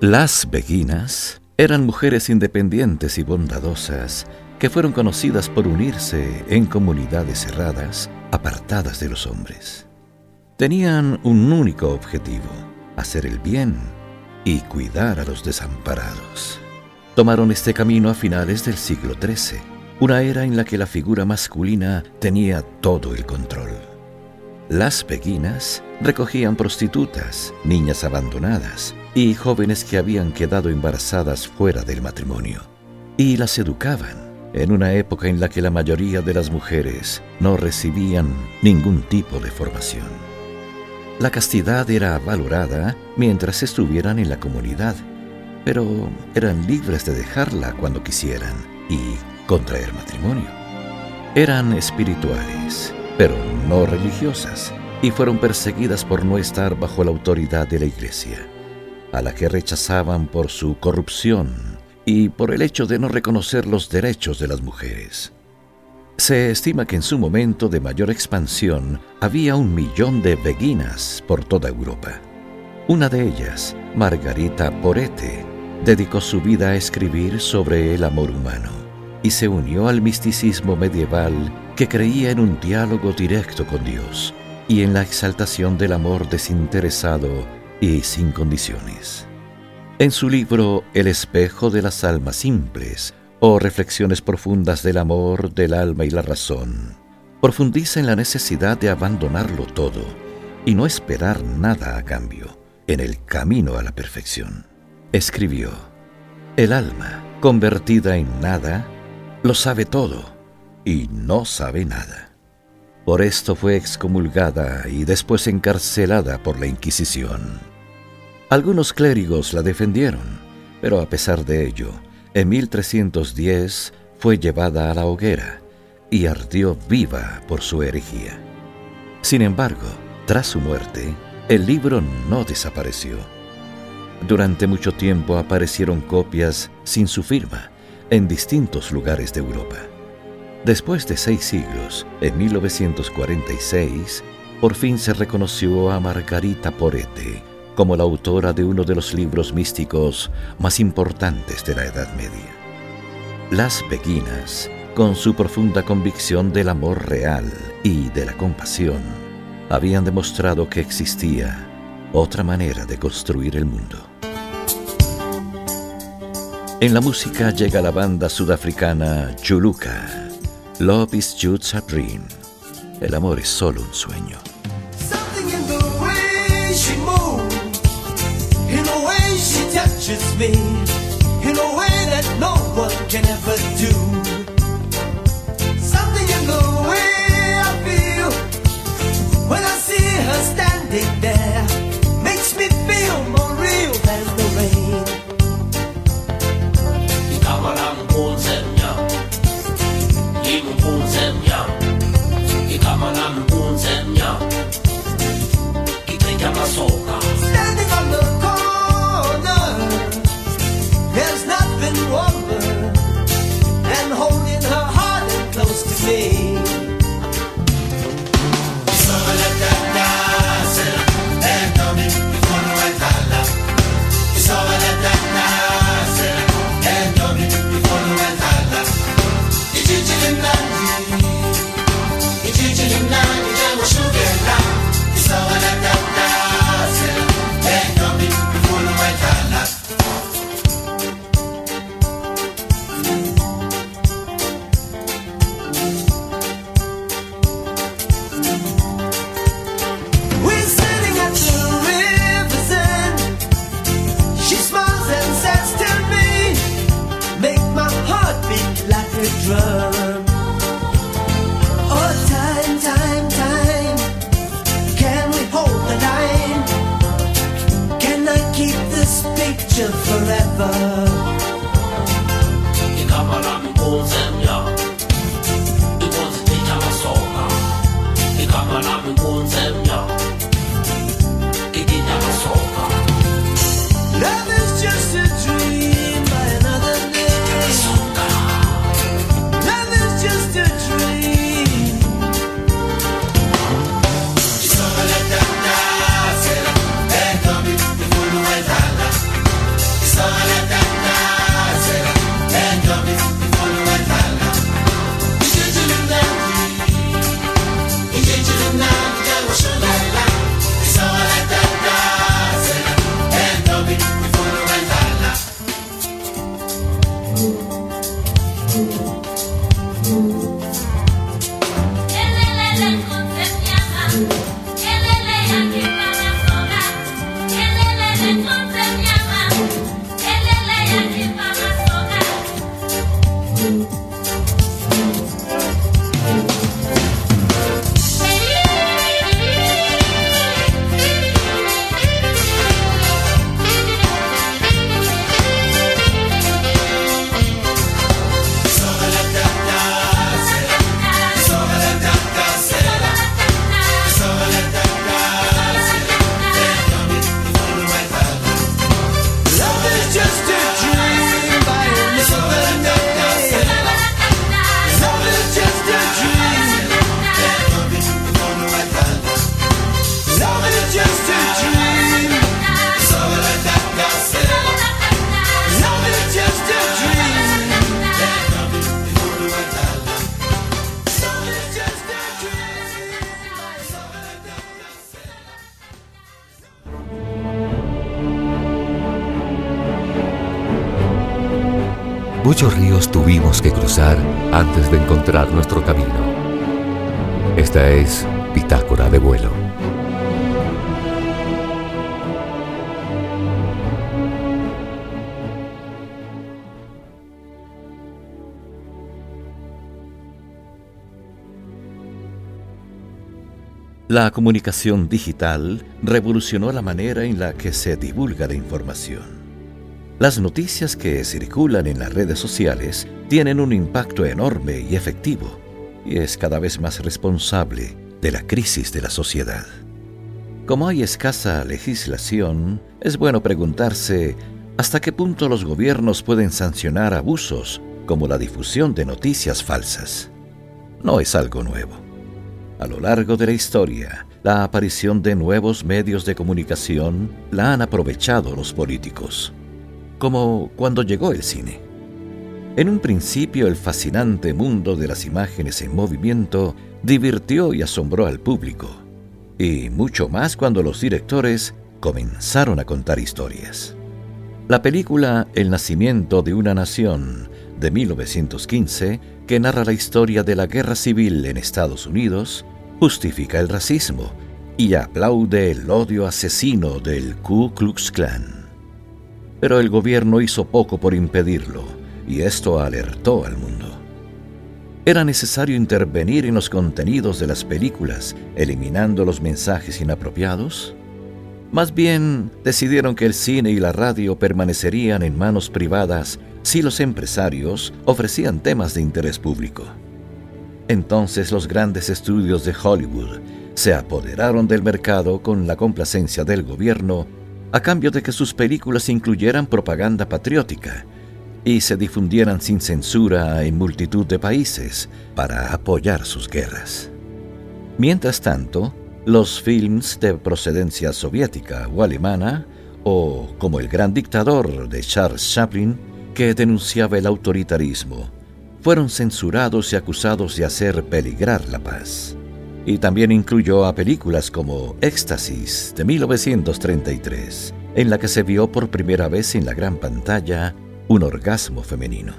Las beguinas eran mujeres independientes y bondadosas que fueron conocidas por unirse en comunidades cerradas, apartadas de los hombres. Tenían un único objetivo, hacer el bien y cuidar a los desamparados. Tomaron este camino a finales del siglo XIII, una era en la que la figura masculina tenía todo el control. Las beguinas recogían prostitutas, niñas abandonadas, y jóvenes que habían quedado embarazadas fuera del matrimonio, y las educaban en una época en la que la mayoría de las mujeres no recibían ningún tipo de formación. La castidad era valorada mientras estuvieran en la comunidad, pero eran libres de dejarla cuando quisieran y contraer matrimonio. Eran espirituales, pero no religiosas, y fueron perseguidas por no estar bajo la autoridad de la iglesia a la que rechazaban por su corrupción y por el hecho de no reconocer los derechos de las mujeres. Se estima que en su momento de mayor expansión había un millón de beguinas por toda Europa. Una de ellas, Margarita Porete, dedicó su vida a escribir sobre el amor humano y se unió al misticismo medieval que creía en un diálogo directo con Dios y en la exaltación del amor desinteresado y sin condiciones. En su libro El espejo de las almas simples o Reflexiones profundas del amor, del alma y la razón, profundiza en la necesidad de abandonarlo todo y no esperar nada a cambio en el camino a la perfección. Escribió, El alma, convertida en nada, lo sabe todo y no sabe nada. Por esto fue excomulgada y después encarcelada por la Inquisición. Algunos clérigos la defendieron, pero a pesar de ello, en 1310 fue llevada a la hoguera y ardió viva por su herejía. Sin embargo, tras su muerte, el libro no desapareció. Durante mucho tiempo aparecieron copias sin su firma en distintos lugares de Europa. Después de seis siglos, en 1946, por fin se reconoció a Margarita Porete como la autora de uno de los libros místicos más importantes de la Edad Media. Las Beguinas, con su profunda convicción del amor real y de la compasión, habían demostrado que existía otra manera de construir el mundo. En la música llega la banda sudafricana Chuluka Love is just a dream. El amor es solo un sueño. Something in the way she moves, in the way she touches me, in a way that no one can ever muchos ríos tuvimos que cruzar antes de encontrar nuestro camino. Esta es Bitácora de vuelo. La comunicación digital revolucionó la manera en la que se divulga la información. Las noticias que circulan en las redes sociales tienen un impacto enorme y efectivo, y es cada vez más responsable de la crisis de la sociedad. Como hay escasa legislación, es bueno preguntarse hasta qué punto los gobiernos pueden sancionar abusos como la difusión de noticias falsas. No es algo nuevo. A lo largo de la historia, la aparición de nuevos medios de comunicación la han aprovechado los políticos, como cuando llegó el cine. En un principio el fascinante mundo de las imágenes en movimiento divirtió y asombró al público, y mucho más cuando los directores comenzaron a contar historias. La película El nacimiento de una nación de 1915, que narra la historia de la guerra civil en Estados Unidos, justifica el racismo y aplaude el odio asesino del Ku Klux Klan. Pero el gobierno hizo poco por impedirlo, y esto alertó al mundo. Era necesario intervenir en los contenidos de las películas, eliminando los mensajes inapropiados. Más bien, decidieron que el cine y la radio permanecerían en manos privadas si los empresarios ofrecían temas de interés público. Entonces los grandes estudios de Hollywood se apoderaron del mercado con la complacencia del gobierno a cambio de que sus películas incluyeran propaganda patriótica y se difundieran sin censura en multitud de países para apoyar sus guerras. Mientras tanto, los films de procedencia soviética o alemana, o como El gran dictador de Charles Chaplin, que denunciaba el autoritarismo, fueron censurados y acusados de hacer peligrar la paz. Y también incluyó a películas como Éxtasis de 1933, en la que se vio por primera vez en la gran pantalla un orgasmo femenino.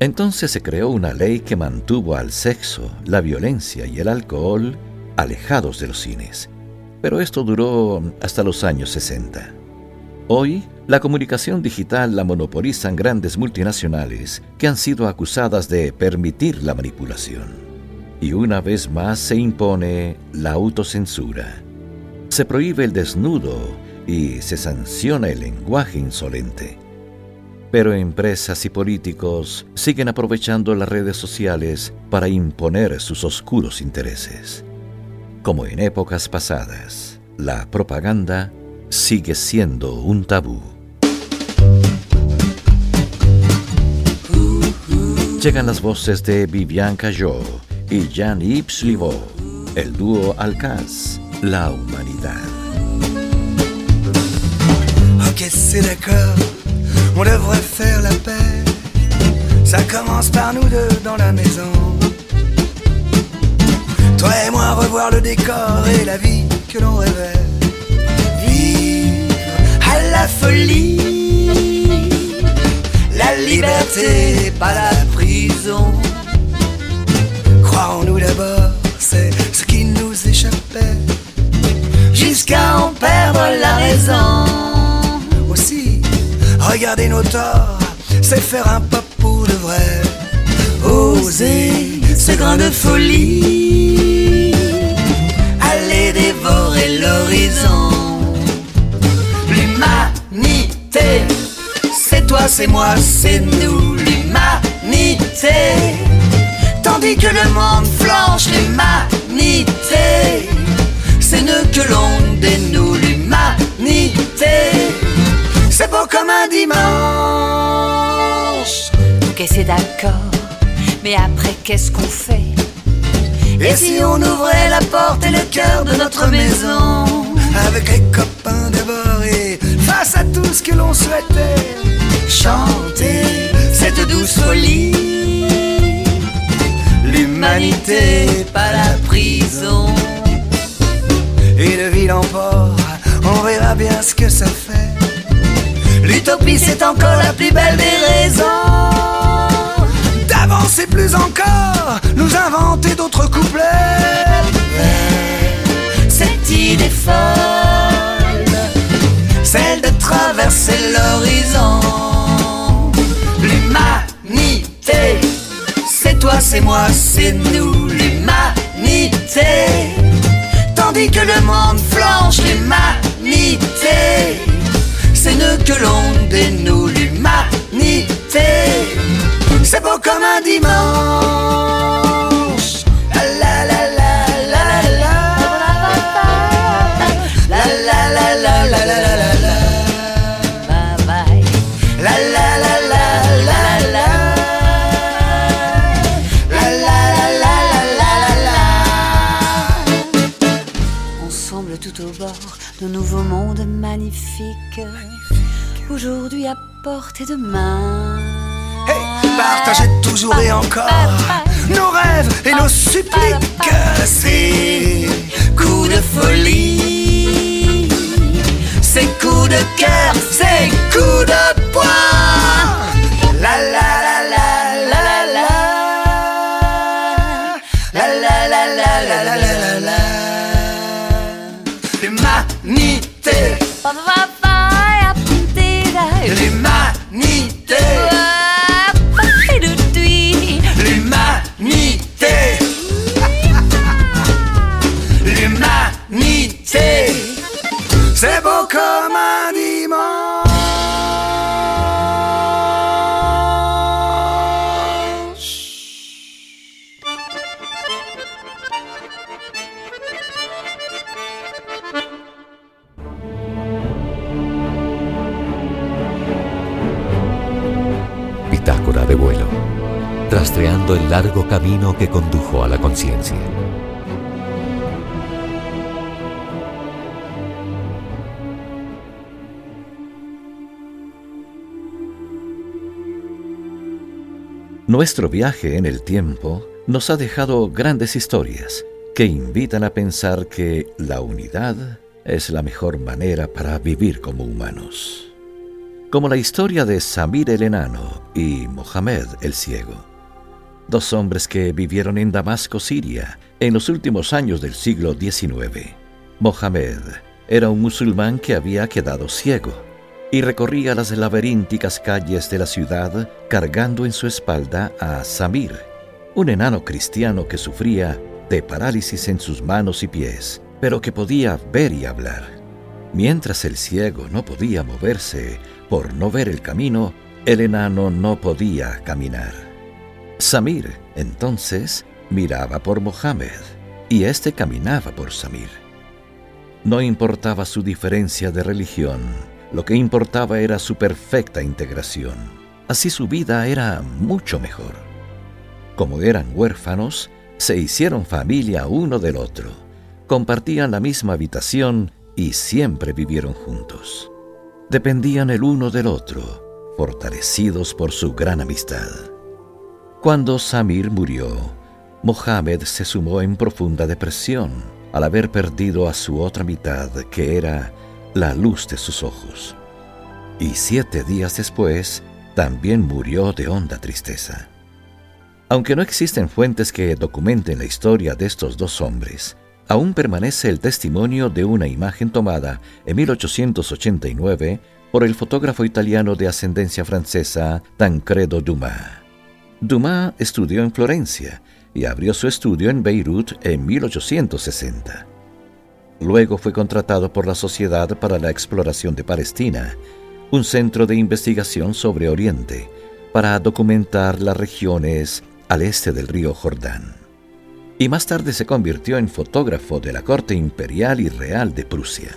Entonces se creó una ley que mantuvo al sexo, la violencia y el alcohol alejados de los cines, pero esto duró hasta los años 60. Hoy, la comunicación digital la monopolizan grandes multinacionales que han sido acusadas de permitir la manipulación. Y una vez más se impone la autocensura. Se prohíbe el desnudo y se sanciona el lenguaje insolente. Pero empresas y políticos siguen aprovechando las redes sociales para imponer sus oscuros intereses. Como en épocas pasadas, la propaganda sigue siendo un tabú. Llegan las voces de Vivian Cayot y Jean-Yves Livaux, el dúo Alcaz, La Humanidad. Ok, c'est d'accord, on devrait faire la paix. Ça commence par nous deux dans la maison. Toi et moi revoir le décor et la vie que l'on rêvait. la folie. La liberté, pas la prison. D'abord, c'est ce qui nous échappait. Jusqu'à en perdre la raison. Aussi, regarder nos torts, c'est faire un pas pour de vrai. Oser ce grain de folie. Aller dévorer l'horizon. C'est toi, c'est moi, c'est nous, l'humanité. Tandis que le monde flanche, l'humanité. C'est nous que l'on dénoue, l'humanité. C'est beau comme un dimanche. Ok, c'est d'accord. Mais après, qu'est-ce qu'on fait? Et si on ouvrait la porte et le cœur de notre maison? Avec les copains d'abord et face à tout ce que l'on souhaitait chanter cette douce folie. L'humanité, pas la prison. Et de ville en port, on verra bien ce que ça fait. L'utopie c'est encore la plus belle des raisons d'avancer plus encore, nous inventer d'autres couplets. Cette idée folle, celle de traverser l'horizon. C'est moi, c'est nous, l'humanité. Tandis que le monde flanche, l'humanité, c'est nous que l'on dénoue, l'humanité. C'est beau comme un dimanche. Nouveaux mondes magnifiques. Aujourd'hui à portée de main. Hey, partagez toujours et encore nos rêves et nos suppliques. Ces coups de folie, ces coups de cœur, ces coups de El largo camino que condujo a la conciencia. Nuestro viaje en el tiempo nos ha dejado grandes historias que invitan a pensar que la unidad es la mejor manera para vivir como humanos. Como la historia de Samir el enano y Mohamed el ciego. Dos hombres que vivieron en Damasco, Siria, en los últimos años del siglo XIX. Mohamed era un musulmán que había quedado ciego y recorría las laberínticas calles de la ciudad cargando en su espalda a Samir, un enano cristiano que sufría de parálisis en sus manos y pies, pero que podía ver y hablar. Mientras el ciego no podía moverse por no ver el camino, el enano no podía caminar. Samir, entonces, miraba por Mohammed y éste caminaba por Samir. No importaba su diferencia de religión, lo que importaba era su perfecta integración. Así su vida era mucho mejor. Como eran huérfanos, se hicieron familia uno del otro, compartían la misma habitación y siempre vivieron juntos. Dependían el uno del otro, fortalecidos por su gran amistad. Cuando Samir murió, Mohammed se sumó en profunda depresión al haber perdido a su otra mitad, que era la luz de sus ojos. Y siete días después, también murió de honda tristeza. Aunque no existen fuentes que documenten la historia de estos dos hombres, aún permanece el testimonio de una imagen tomada en 1889 por el fotógrafo italiano de ascendencia francesa Tancredo Dumas. Dumas estudió en Florencia y abrió su estudio en Beirut en 1860. Luego fue contratado por la Sociedad para la Exploración de Palestina, un centro de investigación sobre Oriente, para documentar las regiones al este del río Jordán. Y más tarde se convirtió en fotógrafo de la corte imperial y real de Prusia.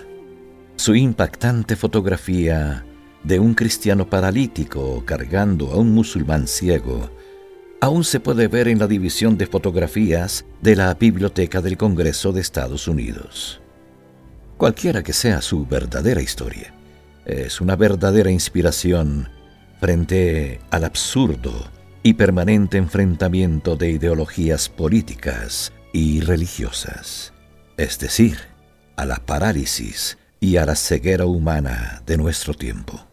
Su impactante fotografía de un cristiano paralítico cargando a un musulmán ciego aún se puede ver en la división de fotografías de la Biblioteca del Congreso de Estados Unidos. Cualquiera que sea su verdadera historia, es una verdadera inspiración frente al absurdo y permanente enfrentamiento de ideologías políticas y religiosas, es decir, a la parálisis y a la ceguera humana de nuestro tiempo.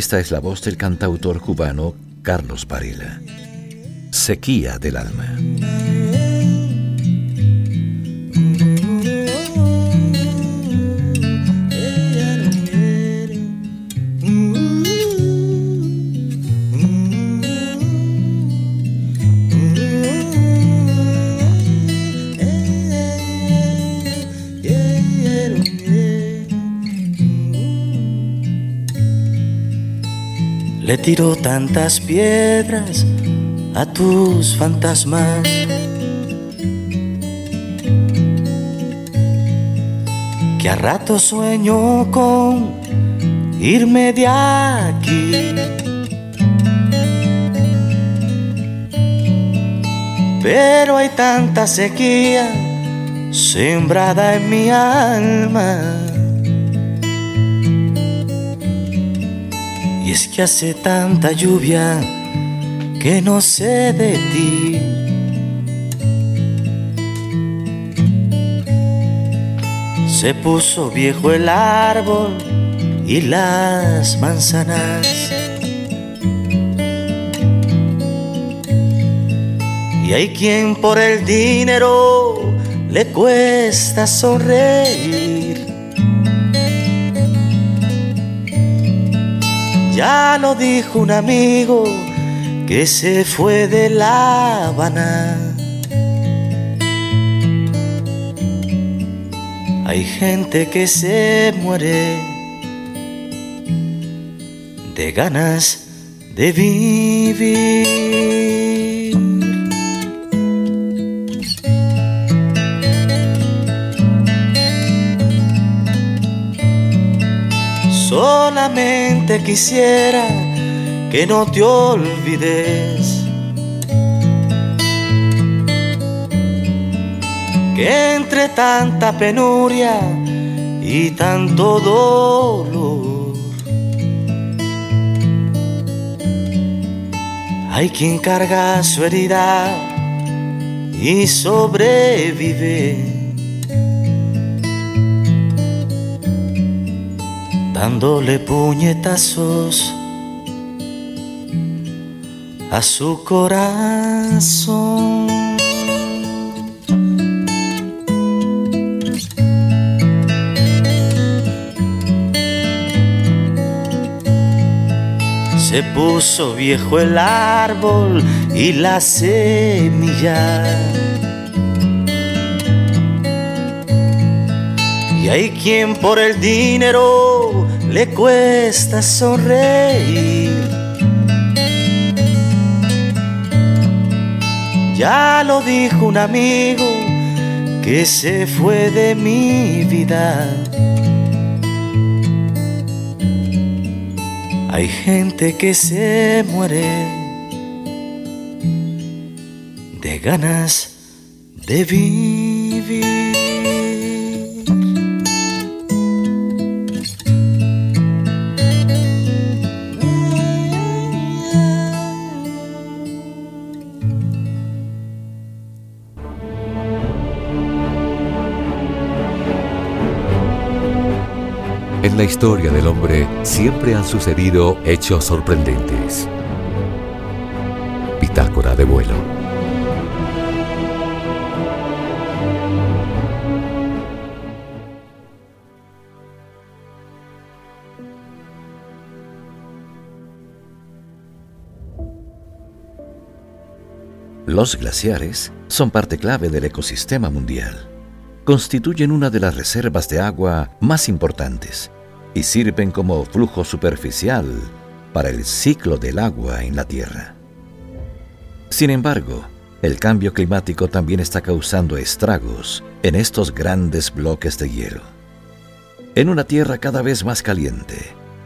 Esta es la voz del cantautor cubano Carlos Varela. Sequía del alma. Le tiro tantas piedras a tus fantasmas. Que a rato sueño con irme de aquí. Pero hay tanta sequía sembrada en mi alma Y es que hace tanta lluvia que no sé de ti. Se puso viejo el árbol y las manzanas. Y hay quien por el dinero le cuesta sonreír. Ya lo dijo un amigo que se fue de La Habana. Hay gente que se muere de ganas de vivir. Solamente quisiera que no te olvides. Que entre tanta penuria y tanto dolor, hay quien carga su herida y sobrevive. Dándole puñetazos a su corazón. Se puso viejo el árbol y la semilla. Y hay quien por el dinero le cuesta sonreír. Ya lo dijo un amigo que se fue de mi vida. Hay gente que se muere de ganas de vivir. La historia del hombre siempre han sucedido hechos sorprendentes. Bitácora de vuelo. Los glaciares son parte clave del ecosistema mundial constituyen una de las reservas de agua más importantes y sirven como flujo superficial para el ciclo del agua en la Tierra. Sin embargo, el cambio climático también está causando estragos en estos grandes bloques de hielo. En una Tierra cada vez más caliente,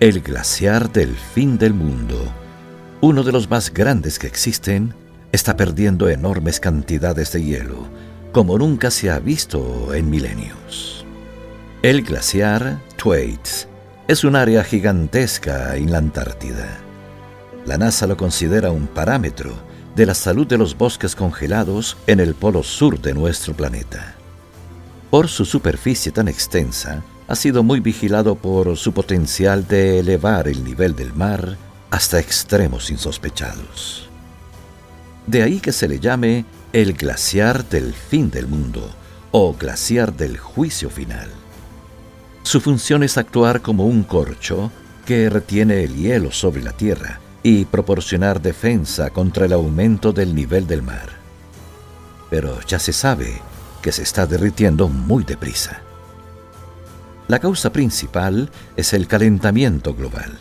el glaciar del fin del mundo, uno de los más grandes que existen, está perdiendo enormes cantidades de hielo como nunca se ha visto en milenios. El glaciar Thwaites es un área gigantesca en la Antártida. La NASA lo considera un parámetro de la salud de los bosques congelados en el polo sur de nuestro planeta. Por su superficie tan extensa, ha sido muy vigilado por su potencial de elevar el nivel del mar hasta extremos insospechados. De ahí que se le llame el glaciar del fin del mundo o glaciar del juicio final. Su función es actuar como un corcho que retiene el hielo sobre la Tierra y proporcionar defensa contra el aumento del nivel del mar. Pero ya se sabe que se está derritiendo muy deprisa. La causa principal es el calentamiento global,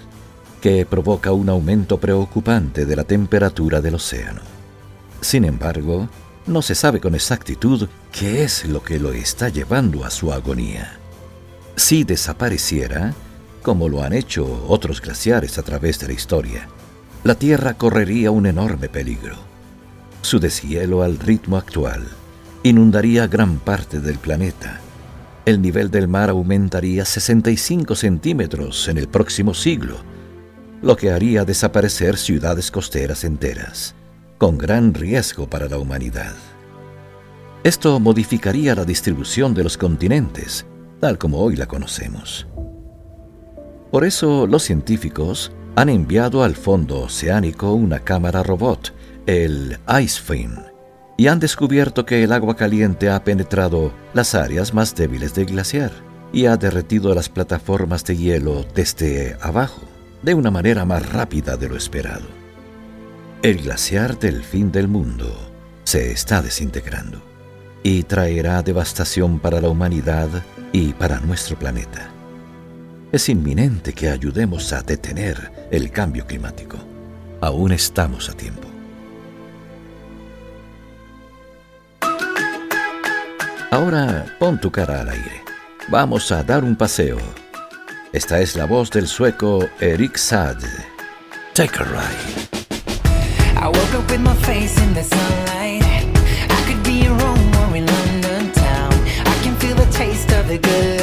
que provoca un aumento preocupante de la temperatura del océano. Sin embargo, no se sabe con exactitud qué es lo que lo está llevando a su agonía. Si desapareciera, como lo han hecho otros glaciares a través de la historia, la Tierra correría un enorme peligro. Su deshielo al ritmo actual inundaría gran parte del planeta el nivel del mar aumentaría 65 centímetros en el próximo siglo, lo que haría desaparecer ciudades costeras enteras, con gran riesgo para la humanidad. Esto modificaría la distribución de los continentes, tal como hoy la conocemos. Por eso los científicos han enviado al fondo oceánico una cámara robot, el IceFin, y han descubierto que el agua caliente ha penetrado las áreas más débiles del glaciar y ha derretido las plataformas de hielo desde abajo de una manera más rápida de lo esperado. El glaciar del fin del mundo se está desintegrando y traerá devastación para la humanidad y para nuestro planeta. Es inminente que ayudemos a detener el cambio climático. Aún estamos a tiempo. Ahora pon tu cara al aire. Vamos a dar un paseo. Esta es la voz del sueco Erik Saad. Take a ride. Good